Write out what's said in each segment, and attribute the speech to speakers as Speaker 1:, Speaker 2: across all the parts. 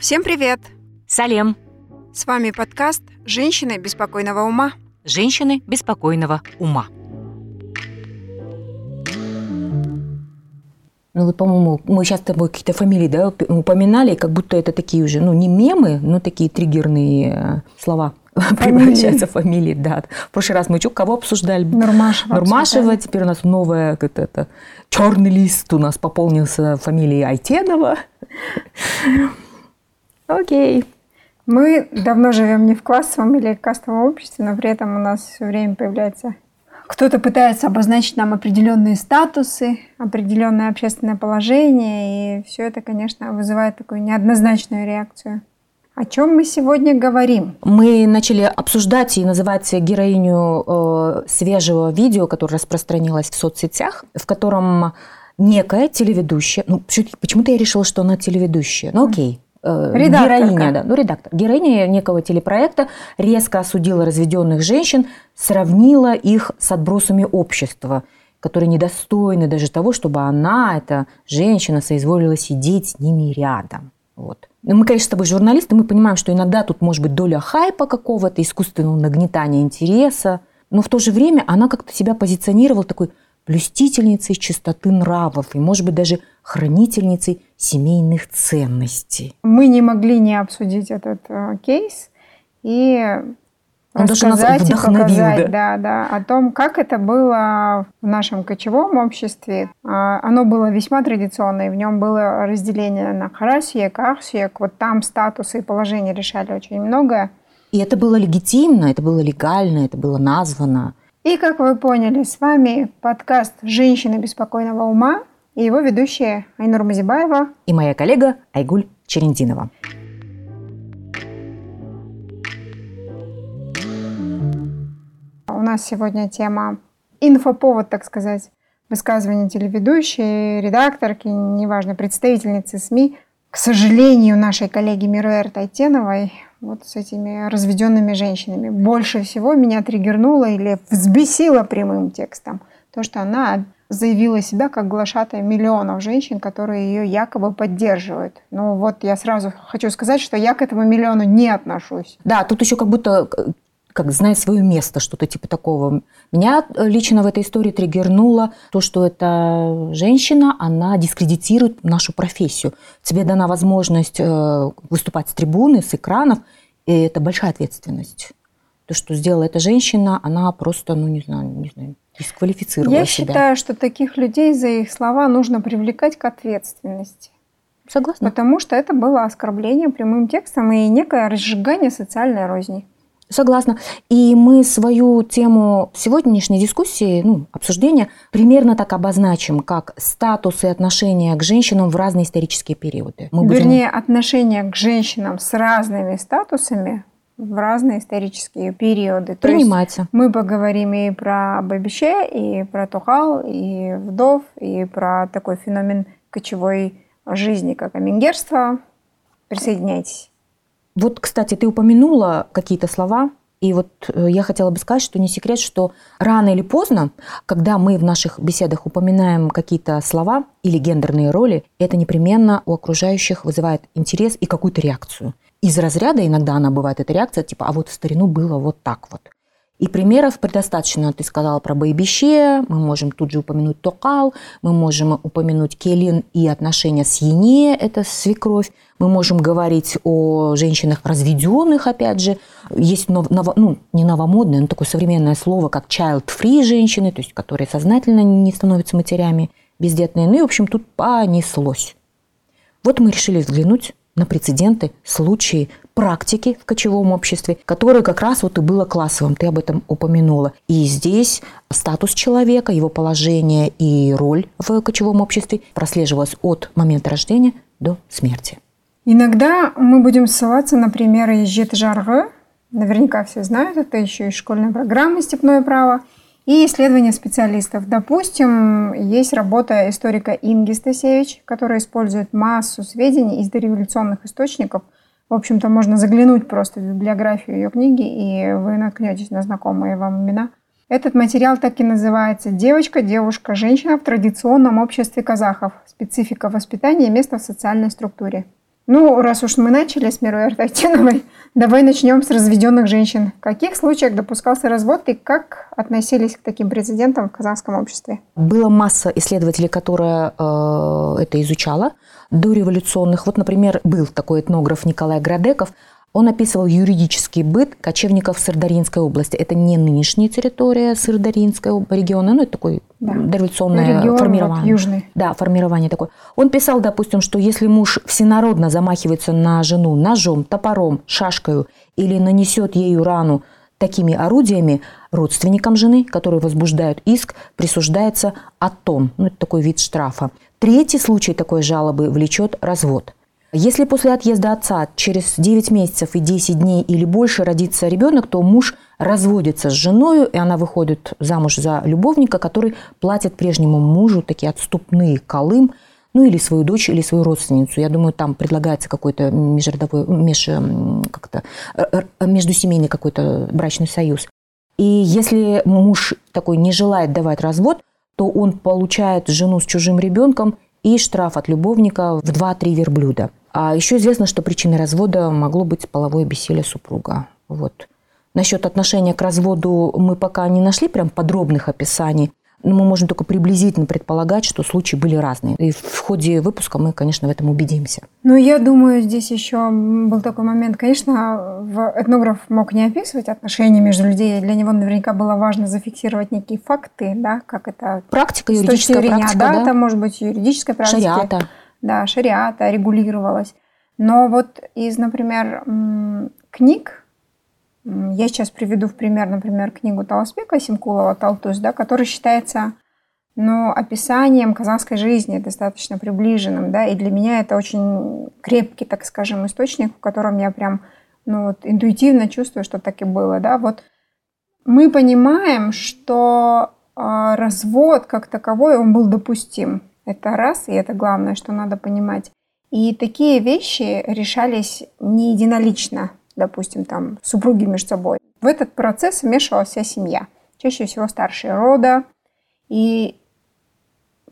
Speaker 1: Всем привет!
Speaker 2: Салем!
Speaker 1: С вами подкаст «Женщины беспокойного ума».
Speaker 2: Женщины беспокойного ума.
Speaker 3: Ну вот, по-моему, мы сейчас с тобой какие-то фамилии да, упоминали, как будто это такие уже, ну не мемы, но такие триггерные э, слова превращаются в фамилии. Да. В прошлый раз мы что, кого обсуждали?
Speaker 1: Нурмашева.
Speaker 3: Нурмашева.
Speaker 1: обсуждали.
Speaker 3: Теперь у нас новая, как это, черный лист у нас пополнился фамилией Айтенова. Окей.
Speaker 1: Мы давно живем не в классовом или кастовом обществе, но при этом у нас все время появляется кто-то пытается обозначить нам определенные статусы, определенное общественное положение, и все это, конечно, вызывает такую неоднозначную реакцию. О чем мы сегодня говорим?
Speaker 3: Мы начали обсуждать и называть героиню э, свежего видео, которое распространилось в соцсетях, в котором некая телеведущая, ну почему-то я решила, что она телеведущая, ну окей, э,
Speaker 1: Редакторка.
Speaker 3: героиня, да, ну редактор, героиня некого телепроекта резко осудила разведенных женщин, сравнила их с отбросами общества, которые недостойны даже того, чтобы она, эта женщина, соизволила сидеть с ними рядом. Вот. Мы, конечно, с тобой журналисты, мы понимаем, что иногда тут может быть доля хайпа какого-то, искусственного нагнетания интереса, но в то же время она как-то себя позиционировала такой блюстительницей чистоты нравов и, может быть, даже хранительницей семейных ценностей.
Speaker 1: Мы не могли не обсудить этот э, кейс и
Speaker 3: Он даже нас вдохновил,
Speaker 1: показать да, да, о том, как это было в нашем кочевом обществе. А, Оно было весьма традиционное, в нем было разделение на харасиек, арсиек. Вот там статусы и положения решали очень многое.
Speaker 3: И это было легитимно, это было легально, это было названо.
Speaker 1: И, как вы поняли, с вами подкаст «Женщины беспокойного ума» и его ведущая Айнур Мазибаева.
Speaker 3: И моя коллега Айгуль Черендинова.
Speaker 1: Нас сегодня тема инфоповод, так сказать, высказывания телеведущей, редакторки, неважно, представительницы СМИ. К сожалению, нашей коллеги Мируэр Тайтеновой вот с этими разведенными женщинами. Больше всего меня триггернуло или взбесило прямым текстом то, что она заявила себя как глашатая миллионов женщин, которые ее якобы поддерживают. Ну вот я сразу хочу сказать, что я к этому миллиону не отношусь.
Speaker 3: Да, тут еще как будто как знает свое место, что-то типа такого. Меня э, лично в этой истории триггернуло то, что эта женщина, она дискредитирует нашу профессию. Тебе дана возможность э, выступать с трибуны, с экранов, и это большая ответственность. То, что сделала эта женщина, она просто, ну не знаю, не знаю, дисквалифицировала
Speaker 1: Я
Speaker 3: себя.
Speaker 1: считаю, что таких людей за их слова нужно привлекать к ответственности.
Speaker 3: Согласна?
Speaker 1: Потому что это было оскорбление прямым текстом и некое разжигание социальной розни.
Speaker 3: Согласна. И мы свою тему сегодняшней дискуссии, ну, обсуждения, примерно так обозначим, как статус и отношения к женщинам в разные исторические периоды. Мы будем-
Speaker 1: Вернее, отношение к женщинам с разными статусами в разные исторические периоды. То
Speaker 3: принимается.
Speaker 1: мы поговорим и про Бабище, и про Тухал, и вдов, и про такой феномен кочевой жизни, как амингерство. Присоединяйтесь.
Speaker 3: Вот, кстати, ты упомянула какие-то слова, и вот э, я хотела бы сказать, что не секрет, что рано или поздно, когда мы в наших беседах упоминаем какие-то слова или гендерные роли, это непременно у окружающих вызывает интерес и какую-то реакцию. Из разряда иногда она бывает, эта реакция, типа, а вот в старину было вот так вот. И примеров предостаточно. Ты сказала про Байбище, мы можем тут же упомянуть Токал, мы можем упомянуть Келин и отношения с Ене, это свекровь. Мы можем говорить о женщинах разведенных, опять же. Есть нов- ново- ну, не новомодное, но такое современное слово, как child-free женщины, то есть которые сознательно не становятся матерями бездетные. Ну и, в общем, тут понеслось. Вот мы решили взглянуть на прецеденты, случаи, практики в кочевом обществе, которые как раз вот и было классовым, ты об этом упомянула. И здесь статус человека, его положение и роль в кочевом обществе прослеживалась от момента рождения до смерти.
Speaker 1: Иногда мы будем ссылаться на примеры Ежет Жаргы. Наверняка все знают, это еще и школьная программа «Степное право». И исследования специалистов. Допустим, есть работа историка Инги Стасевич, которая использует массу сведений из дореволюционных источников. В общем-то, можно заглянуть просто в библиографию ее книги, и вы наткнетесь на знакомые вам имена. Этот материал так и называется «Девочка, девушка, женщина в традиционном обществе казахов. Специфика воспитания и место в социальной структуре». Ну, раз уж мы начали с Мирой Артайтиновой, давай начнем с разведенных женщин. В каких случаях допускался развод и как относились к таким прецедентам в казахском обществе?
Speaker 3: Была масса исследователей, которые э, это изучала до революционных. Вот, например, был такой этнограф Николай Градеков. Он описывал юридический быт кочевников Сырдаринской области. Это не нынешняя территория Сырдаринского региона, но это такой да. дореволюционное Регион, формирование. Вот,
Speaker 1: южный.
Speaker 3: Да, формирование такое. Он писал, допустим, что если муж всенародно замахивается на жену ножом, топором, шашкой или нанесет ею рану такими орудиями, родственникам жены, которые возбуждают иск, присуждается атон. Ну, это такой вид штрафа. Третий случай такой жалобы влечет развод. Если после отъезда отца через 9 месяцев и 10 дней или больше родится ребенок, то муж разводится с женой, и она выходит замуж за любовника, который платит прежнему мужу такие отступные колым, ну или свою дочь, или свою родственницу. Я думаю, там предлагается какой-то межродовой, меж, как-то, междусемейный какой-то брачный союз. И если муж такой не желает давать развод, то он получает жену с чужим ребенком и штраф от любовника в 2-3 верблюда. А еще известно, что причиной развода могло быть половое бессилие супруга. Вот. Насчет отношения к разводу мы пока не нашли прям подробных описаний. Но мы можем только приблизительно предполагать, что случаи были разные. И в ходе выпуска мы, конечно, в этом убедимся.
Speaker 1: Ну, я думаю, здесь еще был такой момент. Конечно, этнограф мог не описывать отношения между людей. Для него наверняка было важно зафиксировать некие факты, да, как это...
Speaker 3: Практика, юридическая зрения, практика, да?
Speaker 1: да? это может быть юридическая практика.
Speaker 3: Шариата.
Speaker 1: Да, шариата регулировалась. Но вот из, например, книг, я сейчас приведу в пример, например, книгу Таласпека Симкулова «Талтус», да, который считается ну, описанием казахской жизни достаточно приближенным, да, и для меня это очень крепкий, так скажем, источник, в котором я прям, ну, вот, интуитивно чувствую, что так и было, да, вот мы понимаем, что э, развод как таковой, он был допустим, это раз, и это главное, что надо понимать. И такие вещи решались не единолично, допустим, там, супруги между собой. В этот процесс вмешивалась вся семья. Чаще всего старшие рода. И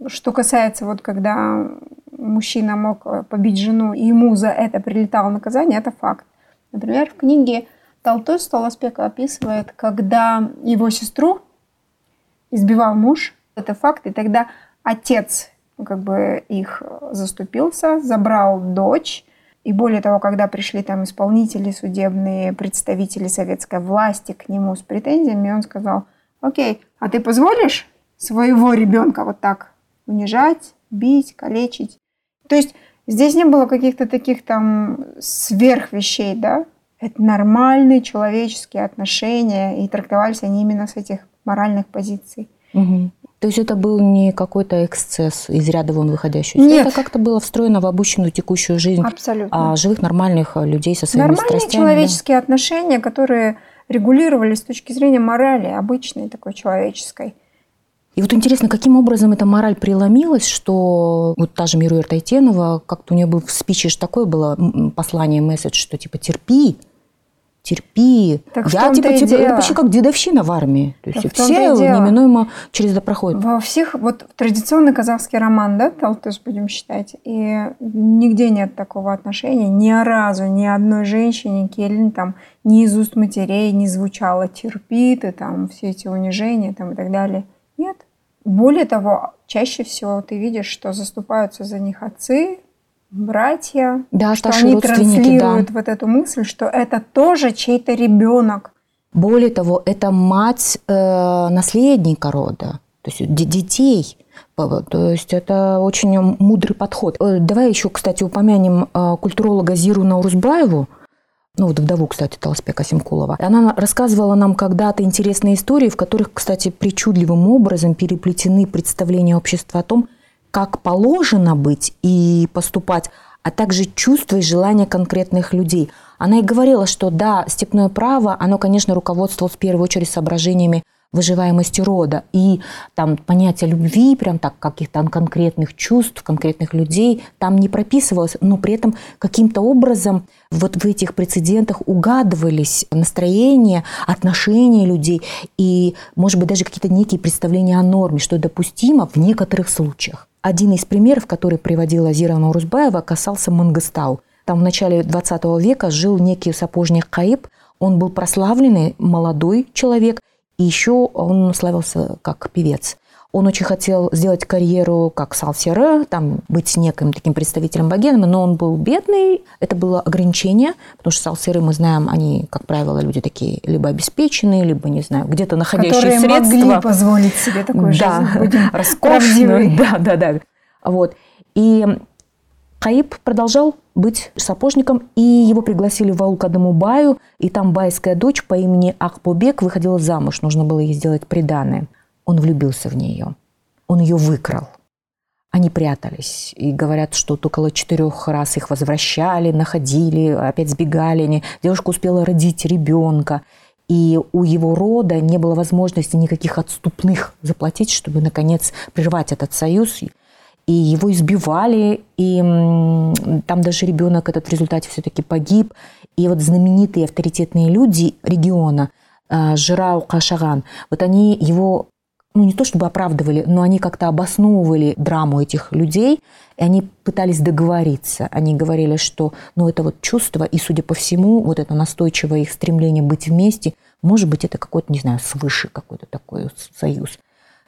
Speaker 1: что касается вот когда мужчина мог э, побить жену, и ему за это прилетало наказание, это факт. Например, в книге Толстой Столоспек описывает, когда его сестру избивал муж, это факт, и тогда отец как бы их заступился, забрал дочь, и более того, когда пришли там исполнители судебные, представители советской власти к нему с претензиями, он сказал, окей, а ты позволишь своего ребенка вот так унижать, бить, калечить? То есть здесь не было каких-то таких там сверх вещей, да? Это нормальные человеческие отношения, и трактовались они именно с этих моральных позиций.
Speaker 3: Угу. То есть это был не какой-то эксцесс из ряда вон выходящий? Нет. Это как-то было встроено в обычную текущую жизнь
Speaker 1: Абсолютно.
Speaker 3: А, живых нормальных людей со своими
Speaker 1: Нормальные
Speaker 3: страстями.
Speaker 1: человеческие да? отношения, которые регулировались с точки зрения морали, обычной такой человеческой.
Speaker 3: И вот интересно, каким образом эта мораль преломилась, что вот та же Мируя Тайтенова, как-то у нее был в спиче такое было послание, месседж, что типа терпи, терпи.
Speaker 1: Так я типа
Speaker 3: тебе, это почти как дедовщина в армии. То есть все неминуемо через это проходят.
Speaker 1: Во всех, вот традиционный казахский роман, да, Талтус будем считать, и нигде нет такого отношения, ни разу, ни одной женщине, Келлин там, ни из уст матерей не звучало терпи ты там, все эти унижения там и так далее. Нет. Более того, чаще всего ты видишь, что заступаются за них отцы, братья,
Speaker 3: да,
Speaker 1: что они транслируют да. вот эту мысль, что это тоже чей-то ребенок.
Speaker 3: Более того, это мать э, наследника рода, то есть детей. То есть это очень мудрый подход. Э, давай еще, кстати, упомянем э, культуролога Зиру Наурузбаеву, ну вот вдову, кстати, Толспека Симкулова. Она рассказывала нам когда-то интересные истории, в которых, кстати, причудливым образом переплетены представления общества о том, как положено быть и поступать, а также чувства и желания конкретных людей. Она и говорила, что да, степное право, оно, конечно, руководствовалось в первую очередь соображениями выживаемости рода. И там понятие любви, прям так, каких-то конкретных чувств, конкретных людей там не прописывалось, но при этом каким-то образом вот в этих прецедентах угадывались настроения, отношения людей и, может быть, даже какие-то некие представления о норме, что допустимо в некоторых случаях. Один из примеров, который приводила Зира Наурузбаева, касался Мангостау. Там в начале 20 века жил некий сапожник Каиб. Он был прославленный молодой человек, и еще он славился как певец. Он очень хотел сделать карьеру как Салсера, там быть неким таким представителем богемы, но он был бедный, это было ограничение, потому что Салсеры, мы знаем, они, как правило, люди такие либо обеспеченные, либо, не знаю, где-то находящие
Speaker 1: Которые
Speaker 3: средства.
Speaker 1: могли позволить себе такую
Speaker 3: да,
Speaker 1: жизнь. Будем
Speaker 3: роскошную. Да, да, да. Вот. И Каиб продолжал быть сапожником, и его пригласили в аул к одному баю, и там байская дочь по имени Ахбубек выходила замуж, нужно было ей сделать приданое. Он влюбился в нее, он ее выкрал. Они прятались и говорят, что около четырех раз их возвращали, находили, опять сбегали. Они. Девушка успела родить ребенка, и у его рода не было возможности никаких отступных заплатить, чтобы, наконец, прервать этот союз. И его избивали, и там даже ребенок этот в результате все-таки погиб. И вот знаменитые авторитетные люди региона, а, Жирау Кашаган, вот они его ну, не то чтобы оправдывали, но они как-то обосновывали драму этих людей, и они пытались договориться. Они говорили, что ну, это вот чувство, и, судя по всему, вот это настойчивое их стремление быть вместе, может быть, это какой-то, не знаю, свыше какой-то такой союз.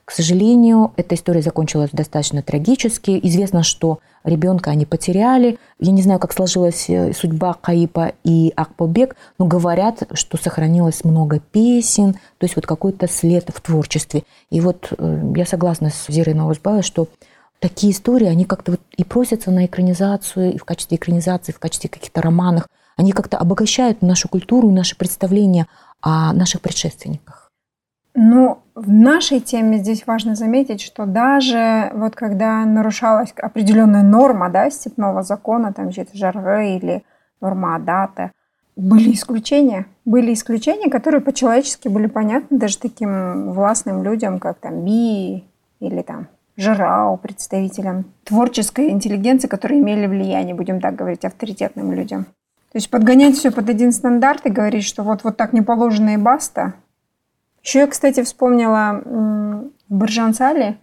Speaker 3: К сожалению, эта история закончилась достаточно трагически. Известно, что ребенка они потеряли. Я не знаю, как сложилась э, судьба Каипа и Акпобек, но говорят, что сохранилось много песен, то есть вот какой-то след в творчестве. И вот э, я согласна с Зирой Наузбаевой, что такие истории, они как-то вот и просятся на экранизацию, и в качестве экранизации, в качестве каких-то романов. Они как-то обогащают нашу культуру и наши представления о наших предшественниках.
Speaker 1: Ну, в нашей теме здесь важно заметить, что даже вот когда нарушалась определенная норма да, степного закона, там жаргы или норма Адата, были исключения. Были исключения, которые по-человечески были понятны даже таким властным людям, как там Би или там Жирау, представителям творческой интеллигенции, которые имели влияние, будем так говорить, авторитетным людям. То есть подгонять все под один стандарт и говорить, что вот, вот так не положено и баста – еще я, кстати, вспомнила в Баржансале,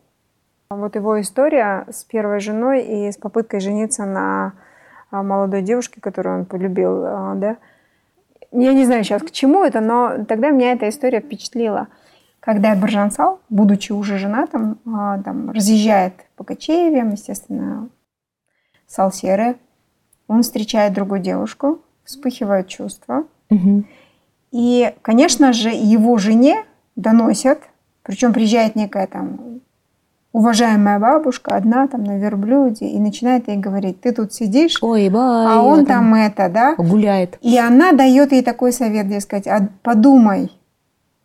Speaker 1: вот его история с первой женой и с попыткой жениться на а, молодой девушке, которую он полюбил, а, да. Я не знаю сейчас к чему это, но тогда меня эта история впечатлила. Когда Баржансал, будучи уже женатым, а, там, разъезжает по кочевьям, естественно, Салсеры, он встречает другую девушку, вспыхивают чувства.
Speaker 3: Угу.
Speaker 1: И, конечно же, его жене доносят, причем приезжает некая там уважаемая бабушка, одна там на верблюде, и начинает ей говорить, ты тут сидишь,
Speaker 3: Ой, бай,
Speaker 1: а он там, там это, да?
Speaker 3: Гуляет.
Speaker 1: И она дает ей такой совет, дескать, а подумай,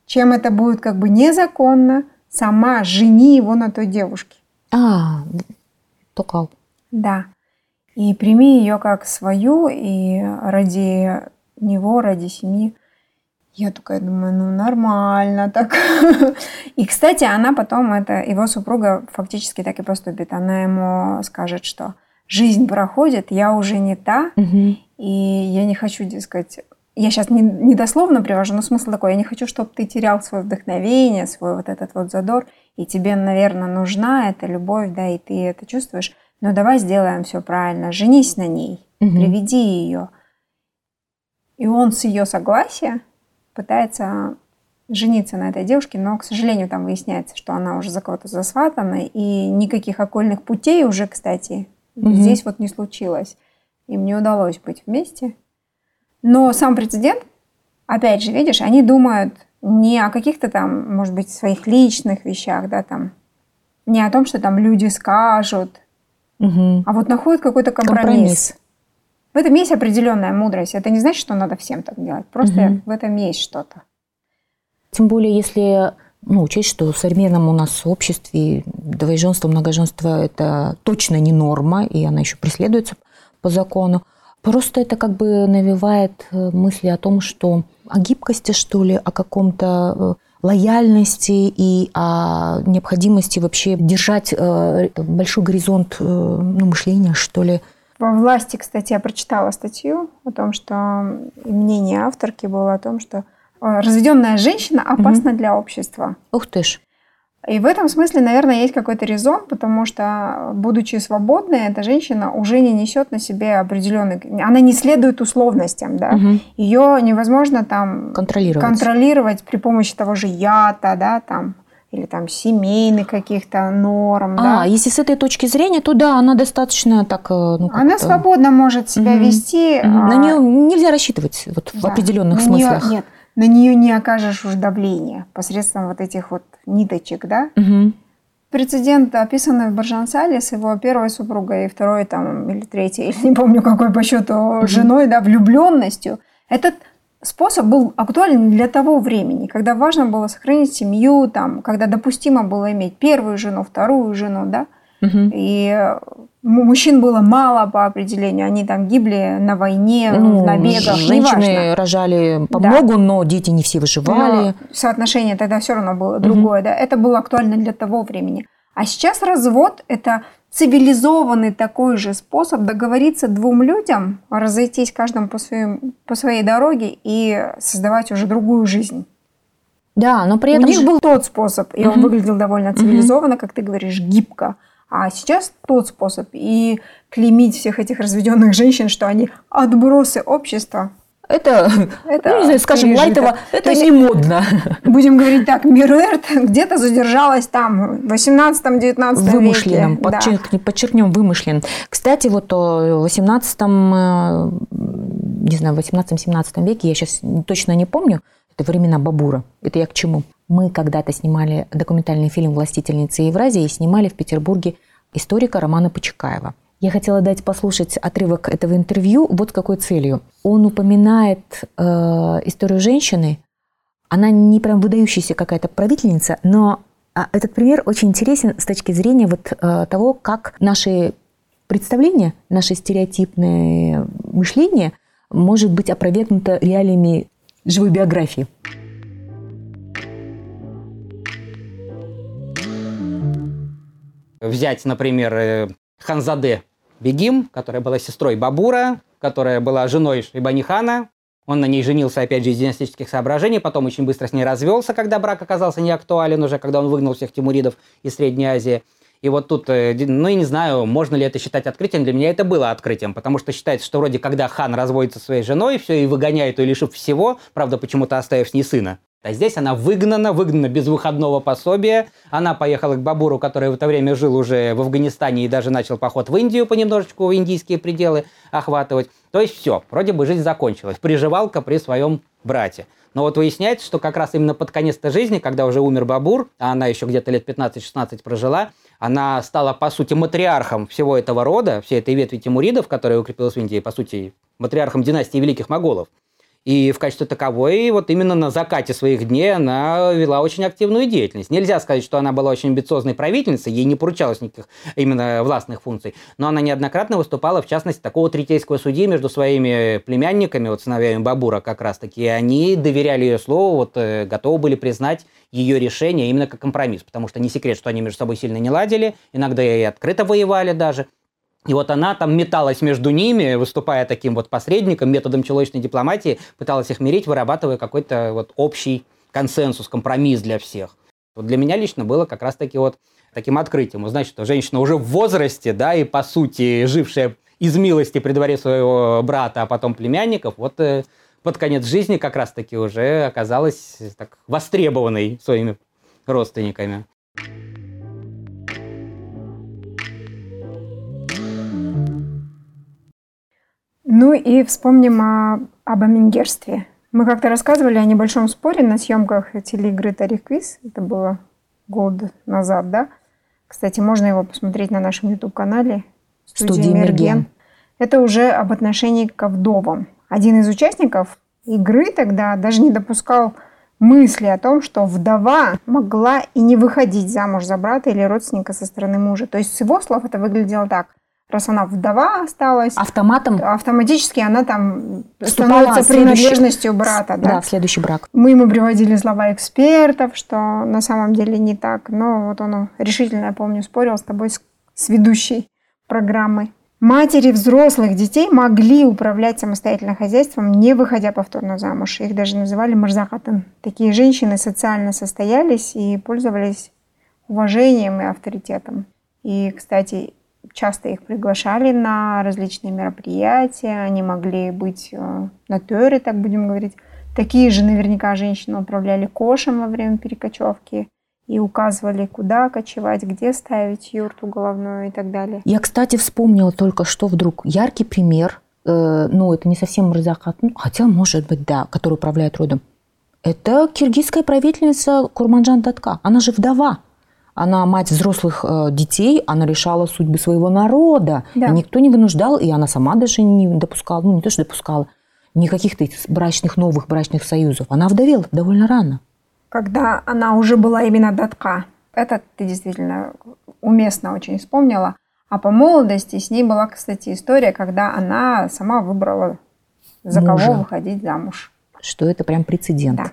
Speaker 1: чем это будет как бы незаконно, сама жени его на той девушке.
Speaker 3: А, токал.
Speaker 1: Да. И прими ее как свою, и ради него, ради семьи я такая думаю, ну нормально так. И, кстати, она потом, это его супруга фактически так и поступит. Она ему скажет, что жизнь проходит, я уже не та,
Speaker 3: угу.
Speaker 1: и я не хочу, дескать, я сейчас не, не дословно привожу, но смысл такой, я не хочу, чтобы ты терял свое вдохновение, свой вот этот вот задор, и тебе, наверное, нужна эта любовь, да, и ты это чувствуешь, но давай сделаем все правильно, женись на ней, угу. приведи ее. И он с ее согласия пытается жениться на этой девушке, но, к сожалению, там выясняется, что она уже за кого-то засватана, и никаких окольных путей уже, кстати, угу. здесь вот не случилось. Им не удалось быть вместе. Но сам прецедент, опять же, видишь, они думают не о каких-то там, может быть, своих личных вещах, да, там, не о том, что там люди скажут,
Speaker 3: угу.
Speaker 1: а вот находят какой-то компромисс. компромисс. В этом есть определенная мудрость. Это не значит, что надо всем так делать. Просто угу. в этом есть что-то.
Speaker 3: Тем более, если ну, учесть, что в современном у нас обществе двоеженство, многоженство – это точно не норма, и она еще преследуется по закону. Просто это как бы навевает э, мысли о том, что о гибкости, что ли, о каком-то э, лояльности и о необходимости вообще держать э, большой горизонт ну, мышления, что ли.
Speaker 1: Во власти, кстати, я прочитала статью о том, что мнение авторки было о том, что э, разведенная женщина опасна угу. для общества.
Speaker 3: Ух ты ж.
Speaker 1: И в этом смысле, наверное, есть какой-то резон, потому что, будучи свободной, эта женщина уже не несет на себе определенный... Она не следует условностям, да. Угу. Ее невозможно там...
Speaker 3: Контролировать.
Speaker 1: Контролировать при помощи того же ята, да, там, или там семейных каких-то норм.
Speaker 3: А,
Speaker 1: да?
Speaker 3: если с этой точки зрения, то да, она достаточно так... Э,
Speaker 1: ну, она свободно может себя угу. вести.
Speaker 3: Угу. На нее нельзя рассчитывать вот, да. в определенных
Speaker 1: на
Speaker 3: смыслах.
Speaker 1: Нее, нет, на нее не окажешь уж давления посредством вот этих вот ниточек, да?
Speaker 3: Угу.
Speaker 1: Прецедент, описанный в Баржансале с его первой супругой и второй там, или третьей, или не помню какой по счету, угу. женой, да, влюбленностью. Этот способ был актуален для того времени, когда важно было сохранить семью, там, когда допустимо было иметь первую жену, вторую жену, да,
Speaker 3: угу.
Speaker 1: и мужчин было мало по определению, они там гибли на войне, ну, в набегах,
Speaker 3: Женщины неважно. рожали по да. многу, но дети не все выживали. Но
Speaker 1: соотношение тогда все равно было другое, угу. да, это было актуально для того времени. А сейчас развод – это цивилизованный такой же способ договориться двум людям, разойтись каждому по, своим, по своей дороге и создавать уже другую жизнь.
Speaker 3: Да, но при этом...
Speaker 1: У них был тот способ, и угу. он выглядел довольно цивилизованно, угу. как ты говоришь, гибко. А сейчас тот способ. И клеймить всех этих разведенных женщин, что они отбросы общества,
Speaker 3: это, это ну, не знаю, скажем, лайтово, это есть, не модно.
Speaker 1: Будем говорить так, Мируэрт где-то задержалась там, в 18-19 веке.
Speaker 3: Вымышленном, подчеркнем, подчеркнем вымышлен. Кстати, вот в 18 э, не знаю, в 18-17 веке, я сейчас точно не помню, это времена Бабура. Это я к чему? Мы когда-то снимали документальный фильм «Властительница Евразии» и снимали в Петербурге историка Романа Почекаева. Я хотела дать послушать отрывок этого интервью вот какой целью. Он упоминает э, историю женщины. Она не прям выдающаяся какая-то правительница, но а, этот пример очень интересен с точки зрения вот э, того, как наши представления, наше стереотипное мышление может быть опровергнуто реалиями живой биографии.
Speaker 4: Взять, например, э, Ханзаде Бегим, которая была сестрой Бабура, которая была женой Ибанихана. Он на ней женился, опять же, из династических соображений, потом очень быстро с ней развелся, когда брак оказался неактуален уже, когда он выгнал всех тимуридов из Средней Азии. И вот тут, э, ну, я не знаю, можно ли это считать открытием. Для меня это было открытием, потому что считается, что вроде когда хан разводится со своей женой, все, и выгоняет ее, лишив всего, правда, почему-то оставив с ней сына. А здесь она выгнана, выгнана без выходного пособия. Она поехала к Бабуру, который в это время жил уже в Афганистане и даже начал поход в Индию понемножечку, в индийские пределы охватывать. То есть все, вроде бы жизнь закончилась. Приживалка при своем брате. Но вот выясняется, что как раз именно под конец жизни, когда уже умер Бабур, а она еще где-то лет 15-16 прожила, она стала, по сути, матриархом всего этого рода, всей этой ветви тимуридов, которая укрепилась в Индии, по сути, матриархом династии великих моголов. И в качестве таковой вот именно на закате своих дней она вела очень активную деятельность. Нельзя сказать, что она была очень амбициозной правительницей, ей не поручалось никаких именно властных функций, но она неоднократно выступала, в частности, такого третейского судьи между своими племянниками, вот сыновьями Бабура как раз-таки, и они доверяли ее слову, вот э, готовы были признать ее решение именно как компромисс, потому что не секрет, что они между собой сильно не ладили, иногда и открыто воевали даже. И вот она там металась между ними, выступая таким вот посредником, методом человечной дипломатии, пыталась их мирить, вырабатывая какой-то вот общий консенсус, компромисс для всех. Вот для меня лично было как раз-таки вот таким открытием. Значит, что женщина уже в возрасте, да, и по сути жившая из милости при дворе своего брата, а потом племянников, вот э, под конец жизни как раз-таки уже оказалась так востребованной своими родственниками.
Speaker 1: Ну и вспомним о, об Амингерстве. Мы как-то рассказывали о небольшом споре на съемках телеигры Тарих Квиз. Это было год назад, да? Кстати, можно его посмотреть на нашем YouTube-канале
Speaker 3: Мерген. Мерген.
Speaker 1: Это уже об отношении к вдовам. Один из участников игры тогда даже не допускал мысли о том, что вдова могла и не выходить замуж за брата или родственника со стороны мужа. То есть с его слов это выглядело так. Раз она вдова осталась,
Speaker 3: Автоматом
Speaker 1: автоматически она там становится принадлежностью брата.
Speaker 3: да.
Speaker 1: Да.
Speaker 3: следующий брак.
Speaker 1: Мы ему приводили слова экспертов, что на самом деле не так. Но вот он решительно, я помню, спорил с тобой, с, с ведущей программы. Матери взрослых детей могли управлять самостоятельно хозяйством, не выходя повторно замуж. Их даже называли марзахатын. Такие женщины социально состоялись и пользовались уважением и авторитетом. И, кстати, часто их приглашали на различные мероприятия, они могли быть э, на тёре, так будем говорить. Такие же наверняка женщины управляли кошем во время перекочевки и указывали, куда кочевать, где ставить юрту головную и так далее.
Speaker 3: Я, кстати, вспомнила только что вдруг яркий пример, э, ну, это не совсем Мырзахат, ну, хотя, может быть, да, который управляет родом. Это киргизская правительница Курманжан Татка. Она же вдова. Она мать взрослых э, детей, она решала судьбы своего народа.
Speaker 1: Да.
Speaker 3: И Никто не вынуждал, и она сама даже не допускала, ну, не то, что допускала, никаких-то брачных, новых брачных союзов. Она вдовела довольно рано.
Speaker 1: Когда она уже была именно датка. Это ты действительно уместно очень вспомнила. А по молодости с ней была, кстати, история, когда она сама выбрала, за
Speaker 3: Мужа.
Speaker 1: кого выходить замуж.
Speaker 3: что это прям прецедент.
Speaker 1: Да.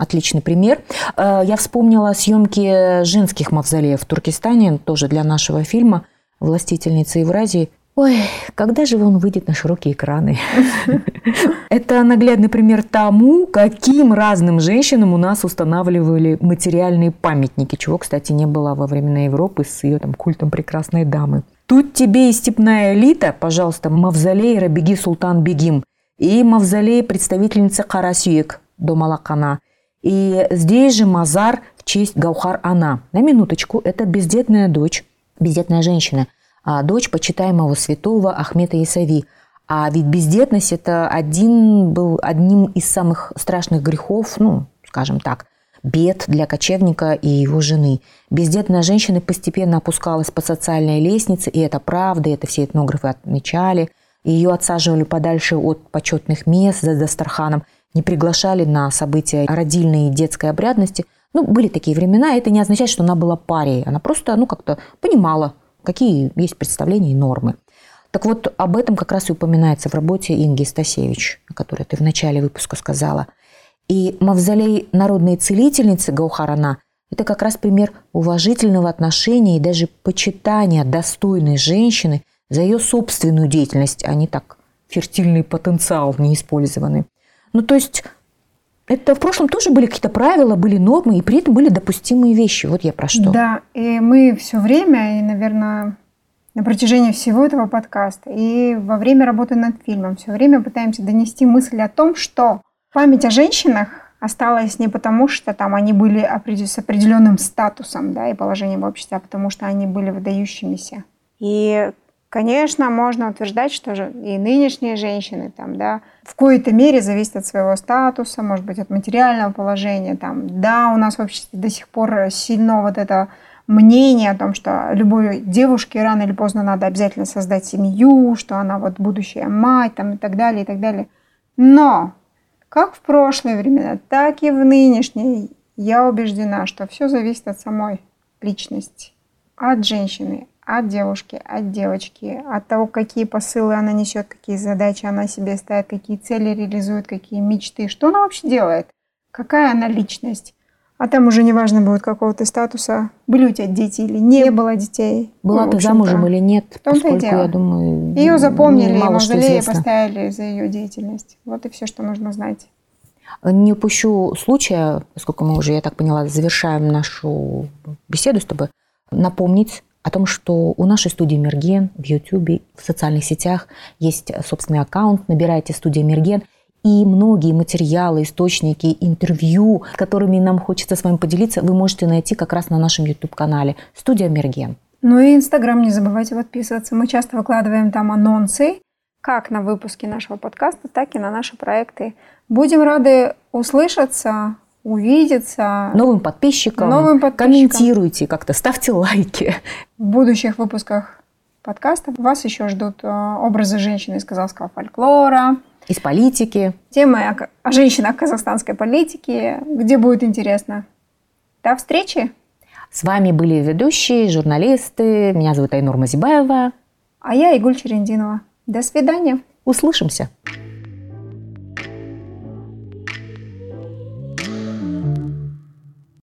Speaker 3: Отличный пример. Э, Я вспомнила съемки женских мавзолеев в Туркестане, тоже для нашего фильма «Властительница Евразии». Ой, когда же он выйдет на широкие экраны? Это наглядный пример тому, каким разным женщинам у нас устанавливали материальные памятники, чего, кстати, не было во времена Европы с ее там культом прекрасной дамы. Тут тебе и степная элита, пожалуйста, мавзолей Рабиги Султан Бегим и мавзолей представительницы Карасюек до Малакана. И здесь же мазар в честь Гаухар Ана. На минуточку, это бездетная дочь, бездетная женщина, а дочь почитаемого святого Ахмета Исави. А ведь бездетность это один был одним из самых страшных грехов, ну, скажем так, бед для кочевника и его жены. Бездетная женщина постепенно опускалась по социальной лестнице, и это правда, это все этнографы отмечали. Ее отсаживали подальше от почетных мест за Дастарханом, не приглашали на события родильной и детской обрядности. Ну, были такие времена, и это не означает, что она была парией. Она просто, ну, как-то понимала, какие есть представления и нормы. Так вот, об этом как раз и упоминается в работе Инги Стасевич, о которой ты в начале выпуска сказала. И мавзолей народной целительницы Гаухарана – это как раз пример уважительного отношения и даже почитания достойной женщины за ее собственную деятельность, а не так фертильный потенциал неиспользованный. Ну, то есть это в прошлом тоже были какие-то правила, были нормы, и при этом были допустимые вещи. Вот я про что.
Speaker 1: Да, и мы все время, и, наверное, на протяжении всего этого подкаста и во время работы над фильмом все время пытаемся донести мысль о том, что память о женщинах осталась не потому, что там они были с определенным статусом да, и положением в обществе, а потому что они были выдающимися. И, конечно, можно утверждать, что же и нынешние женщины там, да, в какой-то мере зависят от своего статуса, может быть, от материального положения. Там. Да, у нас в обществе до сих пор сильно вот это мнение о том, что любой девушке рано или поздно надо обязательно создать семью, что она вот будущая мать там, и так далее, и так далее. Но как в прошлые времена, так и в нынешние, я убеждена, что все зависит от самой личности, от женщины, от девушки, от девочки, от того, какие посылы она несет, какие задачи она себе ставит, какие цели реализует, какие мечты, что она вообще делает, какая она личность. А там уже не важно будет какого-то статуса, были у тебя дети или не было детей.
Speaker 3: Была
Speaker 1: Ну, в
Speaker 3: ты замужем или нет,
Speaker 1: том-то и
Speaker 3: поскольку, я думаю,
Speaker 1: Ее запомнили, и
Speaker 3: мало
Speaker 1: мавзолей
Speaker 3: известно.
Speaker 1: поставили за ее деятельность. Вот и все, что нужно знать.
Speaker 3: Не упущу случая, поскольку мы уже, я так поняла, завершаем нашу беседу с тобой, напомнить о том, что у нашей студии Мерген в YouTube, в социальных сетях есть собственный аккаунт, набирайте студия Мерген, и многие материалы, источники, интервью, которыми нам хочется с вами поделиться, вы можете найти как раз на нашем YouTube-канале «Студия Мерген».
Speaker 1: Ну и Инстаграм не забывайте подписываться. Мы часто выкладываем там анонсы, как на выпуске нашего подкаста, так и на наши проекты. Будем рады услышаться, увидеться.
Speaker 3: Новым подписчикам,
Speaker 1: Новым подписчикам.
Speaker 3: комментируйте как-то, ставьте лайки.
Speaker 1: В будущих выпусках подкаста вас еще ждут э, образы женщины из казахского фольклора,
Speaker 3: Из политики.
Speaker 1: темы о, о женщинах казахстанской политики, где будет интересно. До встречи!
Speaker 3: С вами были ведущие, журналисты. Меня зовут Айнур Мазибаева.
Speaker 1: А я Игуль Черендинова. До свидания.
Speaker 3: Услышимся.